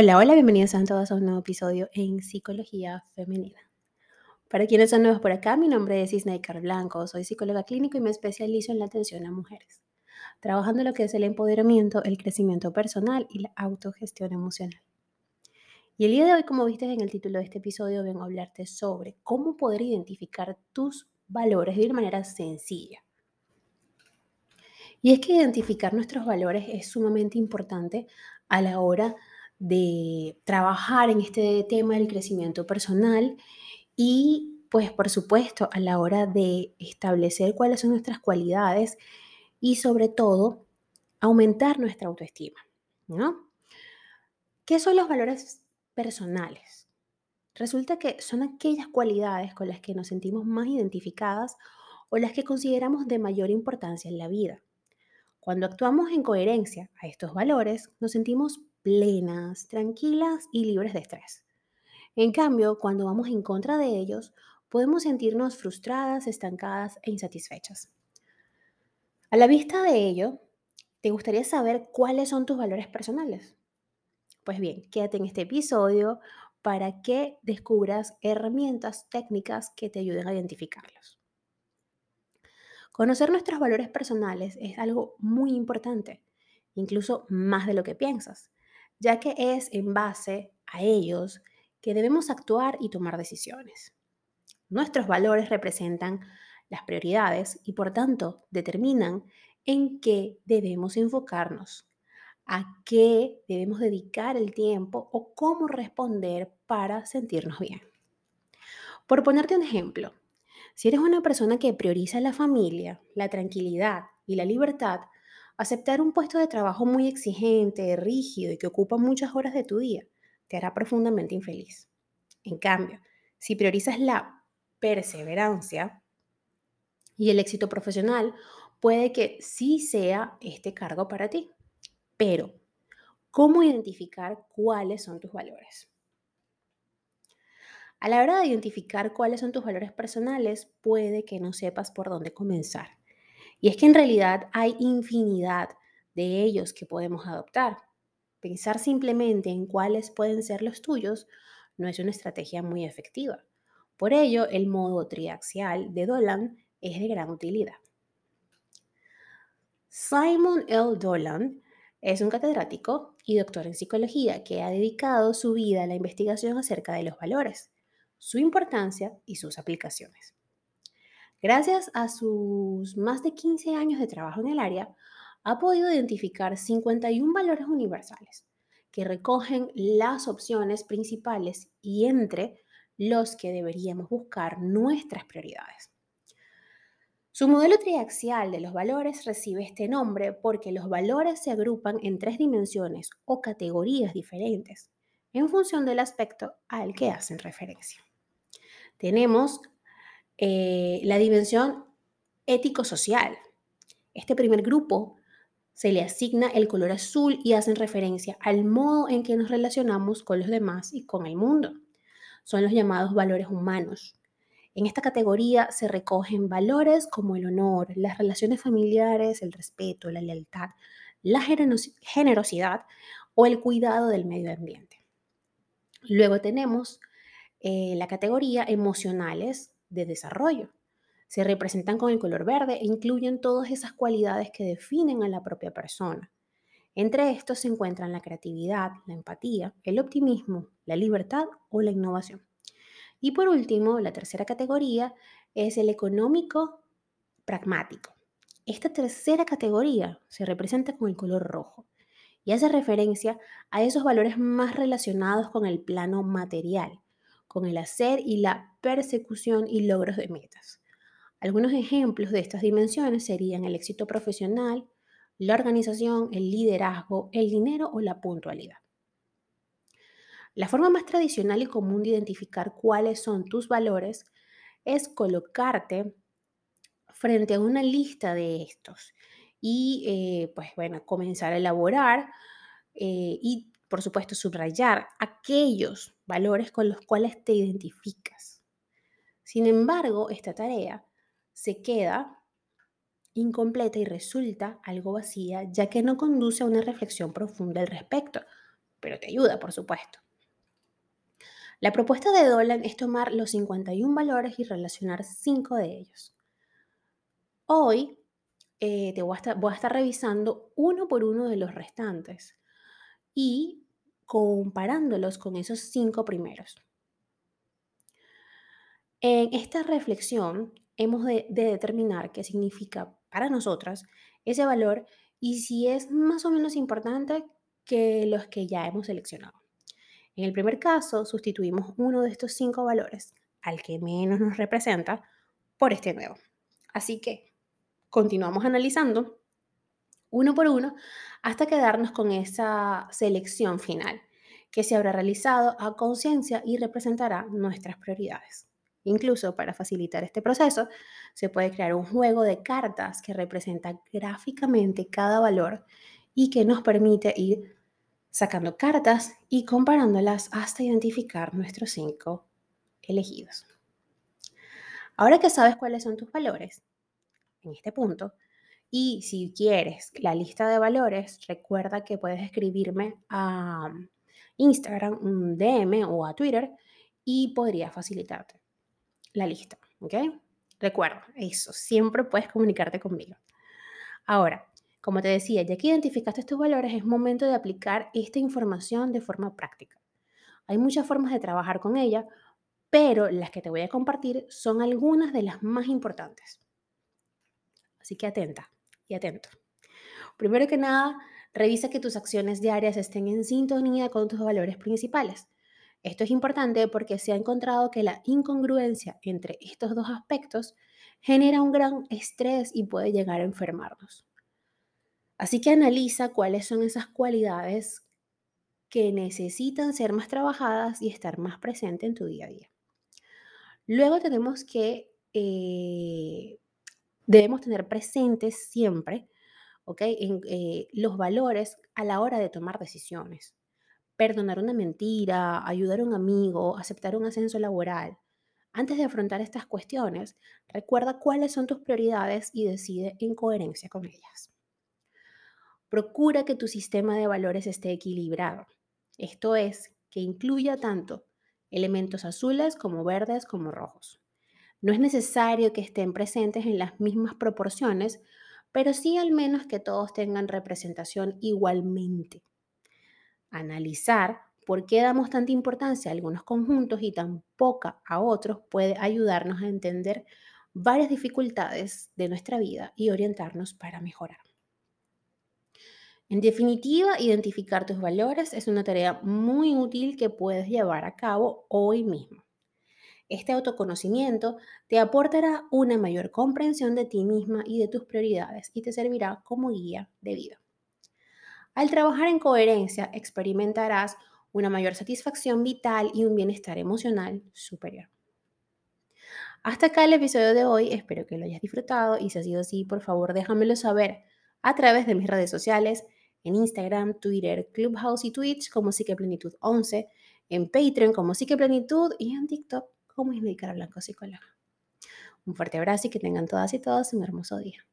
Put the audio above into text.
Hola, hola, bienvenidos a todos a un nuevo episodio en Psicología Femenina. Para quienes son nuevos por acá, mi nombre es Isnaikar Blanco, soy psicóloga clínico y me especializo en la atención a mujeres, trabajando lo que es el empoderamiento, el crecimiento personal y la autogestión emocional. Y el día de hoy, como viste en el título de este episodio, vengo a hablarte sobre cómo poder identificar tus valores de una manera sencilla. Y es que identificar nuestros valores es sumamente importante a la hora de trabajar en este tema del crecimiento personal y pues por supuesto a la hora de establecer cuáles son nuestras cualidades y sobre todo aumentar nuestra autoestima, ¿no? ¿Qué son los valores personales? Resulta que son aquellas cualidades con las que nos sentimos más identificadas o las que consideramos de mayor importancia en la vida. Cuando actuamos en coherencia a estos valores, nos sentimos plenas, tranquilas y libres de estrés. En cambio, cuando vamos en contra de ellos, podemos sentirnos frustradas, estancadas e insatisfechas. A la vista de ello, ¿te gustaría saber cuáles son tus valores personales? Pues bien, quédate en este episodio para que descubras herramientas técnicas que te ayuden a identificarlos. Conocer nuestros valores personales es algo muy importante, incluso más de lo que piensas, ya que es en base a ellos que debemos actuar y tomar decisiones. Nuestros valores representan las prioridades y por tanto determinan en qué debemos enfocarnos, a qué debemos dedicar el tiempo o cómo responder para sentirnos bien. Por ponerte un ejemplo, si eres una persona que prioriza la familia, la tranquilidad y la libertad, Aceptar un puesto de trabajo muy exigente, rígido y que ocupa muchas horas de tu día te hará profundamente infeliz. En cambio, si priorizas la perseverancia y el éxito profesional, puede que sí sea este cargo para ti. Pero, ¿cómo identificar cuáles son tus valores? A la hora de identificar cuáles son tus valores personales, puede que no sepas por dónde comenzar. Y es que en realidad hay infinidad de ellos que podemos adoptar. Pensar simplemente en cuáles pueden ser los tuyos no es una estrategia muy efectiva. Por ello, el modo triaxial de Dolan es de gran utilidad. Simon L. Dolan es un catedrático y doctor en psicología que ha dedicado su vida a la investigación acerca de los valores, su importancia y sus aplicaciones. Gracias a sus más de 15 años de trabajo en el área, ha podido identificar 51 valores universales que recogen las opciones principales y entre los que deberíamos buscar nuestras prioridades. Su modelo triaxial de los valores recibe este nombre porque los valores se agrupan en tres dimensiones o categorías diferentes en función del aspecto al que hacen referencia. Tenemos eh, la dimensión ético-social. Este primer grupo se le asigna el color azul y hacen referencia al modo en que nos relacionamos con los demás y con el mundo. Son los llamados valores humanos. En esta categoría se recogen valores como el honor, las relaciones familiares, el respeto, la lealtad, la generosidad o el cuidado del medio ambiente. Luego tenemos eh, la categoría emocionales, de desarrollo. Se representan con el color verde e incluyen todas esas cualidades que definen a la propia persona. Entre estos se encuentran la creatividad, la empatía, el optimismo, la libertad o la innovación. Y por último, la tercera categoría es el económico pragmático. Esta tercera categoría se representa con el color rojo y hace referencia a esos valores más relacionados con el plano material, con el hacer y la persecución y logros de metas. Algunos ejemplos de estas dimensiones serían el éxito profesional, la organización, el liderazgo, el dinero o la puntualidad. La forma más tradicional y común de identificar cuáles son tus valores es colocarte frente a una lista de estos y eh, pues bueno, comenzar a elaborar eh, y por supuesto, subrayar aquellos valores con los cuales te identificas. Sin embargo, esta tarea se queda incompleta y resulta algo vacía, ya que no conduce a una reflexión profunda al respecto. pero te ayuda, por supuesto. La propuesta de Dolan es tomar los 51 valores y relacionar 5 de ellos. Hoy eh, te voy a, estar, voy a estar revisando uno por uno de los restantes y comparándolos con esos cinco primeros. En esta reflexión hemos de, de, determinar qué significa para nosotras ese valor y si es más o menos importante que los que ya hemos seleccionado. En el primer caso, sustituimos uno de estos cinco valores, al que menos nos representa, por este nuevo. Así que continuamos analizando uno por uno hasta quedarnos con esa selección final que se habrá realizado a conciencia y representará nuestras prioridades. Incluso para facilitar este proceso, se puede crear un juego de cartas que representa gráficamente cada valor y que nos permite ir sacando cartas y comparándolas hasta identificar nuestros cinco elegidos. Ahora que sabes cuáles son tus valores, en este punto, y si quieres la lista de valores, recuerda que puedes escribirme a Instagram, un DM o a Twitter y podría facilitarte la lista, ¿ok? Recuerda, eso, siempre puedes comunicarte conmigo. Ahora, como te decía, ya que identificaste estos valores, es momento de aplicar esta información de forma práctica. Hay muchas formas de trabajar con ella, pero las que te voy a compartir son algunas de las más importantes. Así que atenta y atento. Primero que nada, revisa que tus acciones diarias estén en sintonía con tus valores principales. Esto es importante porque se ha encontrado que la incongruencia entre estos dos aspectos genera un gran estrés y puede llegar a enfermarnos. Así que analiza cuáles son esas cualidades que necesitan ser más trabajadas y estar más presente en tu día a día. Luego tenemos que, eh, debemos tener presentes siempre, ¿ok? En, eh, los valores a la hora de tomar decisiones. Perdonar una mentira, ayudar a un amigo, aceptar un ascenso laboral. Antes de afrontar estas cuestiones, recuerda cuáles son tus prioridades y decide en coherencia con ellas. Procura que tu sistema de valores esté equilibrado. Esto es, que incluya tanto elementos azules como verdes como rojos. No es necesario que estén presentes en las mismas proporciones, pero sí al menos que todos tengan representación igualmente. Analizar por qué damos tanta importancia a algunos conjuntos y tan poca a otros puede ayudarnos a entender varias dificultades de nuestra vida y orientarnos para mejorar. En definitiva, identificar tus valores es una tarea muy útil que puedes llevar a cabo hoy mismo. Este autoconocimiento te aportará una mayor comprensión de ti misma y de tus prioridades y te servirá como guía de vida. Al trabajar en coherencia, experimentarás una mayor satisfacción vital y un bienestar emocional superior. Hasta acá el episodio de hoy, espero que lo hayas disfrutado y si ha sido así, por favor déjamelo saber a través de mis redes sociales en Instagram, Twitter, Clubhouse y Twitch como Psiqueplenitud 11, en Patreon como Psiqueplenitud y en TikTok como Ismedicara Blanco Psicóloga. Un fuerte abrazo y que tengan todas y todos un hermoso día.